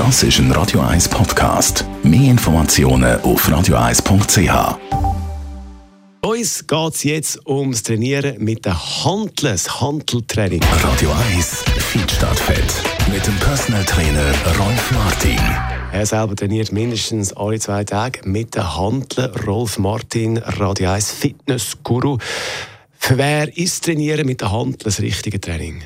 Das ist ein Radio 1 Podcast. Mehr Informationen auf radio1.ch. Uns geht es jetzt ums Trainieren mit den Hanteln, das Hanteltraining. Radio 1 Feedstadtfeld. Mit dem Personal Trainer Rolf Martin. Er selber trainiert mindestens alle zwei Tage mit den Hanteln. Rolf Martin, Radio 1 Fitness-Guru. Für wer ist Trainieren mit den Hanteln das richtige Training?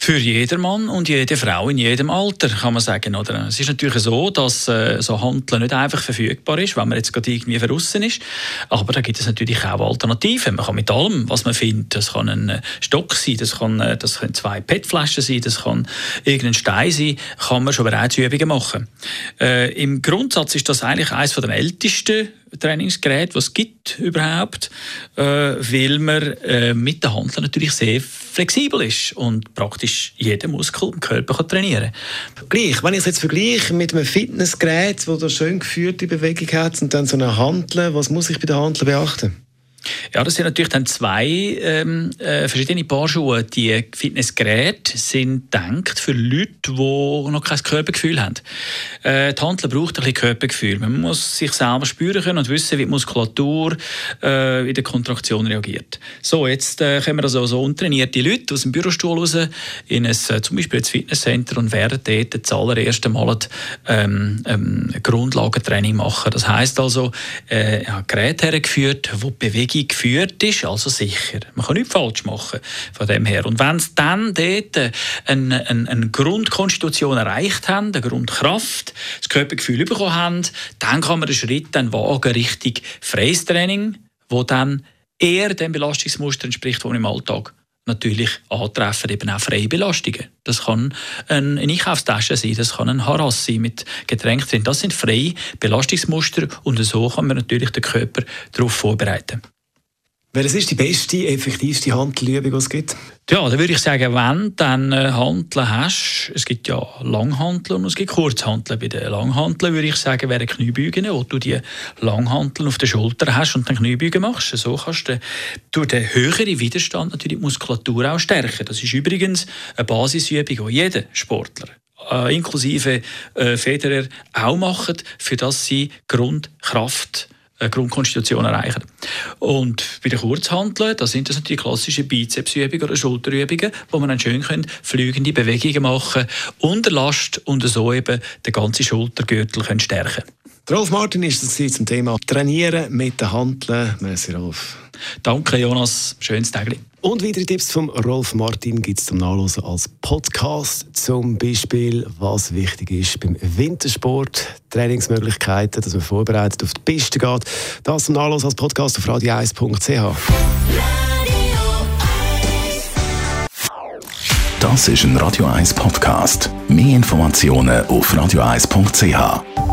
Für jedermann und jede Frau in jedem Alter, kann man sagen. Oder? Es ist natürlich so, dass äh, so Handeln nicht einfach verfügbar ist, wenn man jetzt gerade irgendwie verrissen ist. Aber da gibt es natürlich auch Alternativen. Man kann mit allem, was man findet, das kann ein äh, Stock sein, das, kann, äh, das können zwei PET-Flaschen sein, das kann irgendein Stein sein, kann man schon bereits Übungen machen. Äh, Im Grundsatz ist das eigentlich eines der ältesten Trainingsgerät, was es gibt überhaupt, äh, weil man äh, mit der Hand natürlich sehr flexibel ist und praktisch jeden Muskel im Körper kann trainieren kann. Gleich, wenn ich es jetzt vergleiche mit einem Fitnessgerät, das eine schön geführte Bewegung hat und dann so eine Handel, was muss ich bei der Handel beachten? Ja, das sind natürlich dann zwei ähm, äh, verschiedene Paar Schuhe. Die Fitnessgeräte sind gedacht für Leute, die noch kein Körpergefühl haben. Äh, die Handel braucht ein bisschen Körpergefühl. Man muss sich selber spüren können und wissen, wie die Muskulatur äh, in der Kontraktion reagiert. So, jetzt äh, kommen also so untrainierte Leute aus dem Bürostuhl raus in ein, äh, zum Beispiel ins Fitnesscenter und werden dort das allererste Mal ähm, ähm, Grundlagentraining machen. Das heißt also, äh, ja, Geräte hergeführt, die Bewegung Bewegung geführt ist, also sicher. Man kann nichts falsch machen von dem her. Und wenn sie dann dort eine, eine, eine Grundkonstitution erreicht haben, eine Grundkraft, das Körpergefühl bekommen haben, dann kann man den Schritt dann wagen Richtung freies Training, wo dann eher dem Belastungsmuster entspricht, das im Alltag natürlich antreffen, eben auch freie Belastungen. Das kann eine Einkaufstasche sein, das kann ein Harass sein mit Getränk drin. Das sind freie Belastungsmuster und so kann man natürlich den Körper darauf vorbereiten. Welches ist die beste, effektivste Handelübung, die es gibt? Ja, da würde ich sagen, wenn du dann äh, Handeln hast, es gibt ja Langhanteln und es gibt Kurzhanteln. Bei den Langhanteln würde ich sagen, wären Kniebeugen, wo du die Langhanteln auf der Schulter hast und dann Kniebeugen machst. So kannst du durch den höheren Widerstand natürlich die Muskulatur auch stärken. Das ist übrigens eine Basisübung, die jeder Sportler äh, inklusive äh, Federer auch machen, für das sie Grundkraft eine Grundkonstitution erreichen. Und bei den Kurzhanteln, da sind das natürlich klassische Bizepsübungen oder Schulterübungen, wo man dann schön können, fliegende Bewegungen machen unter Last und so eben den ganzen Schultergürtel können stärken Rolf Martin ist das zum Thema Trainieren mit den Handeln. Merci, Rolf. Danke, Jonas. Schönes Tag. Und weitere Tipps von Rolf Martin gibt es zum Nachlesen als Podcast. Zum Beispiel, was wichtig ist beim Wintersport, Trainingsmöglichkeiten, dass man vorbereitet auf die Piste geht. Das zum Nachlesen als Podcast auf radio1.ch. Das ist ein Radio 1 Podcast. Mehr Informationen auf radio1.ch.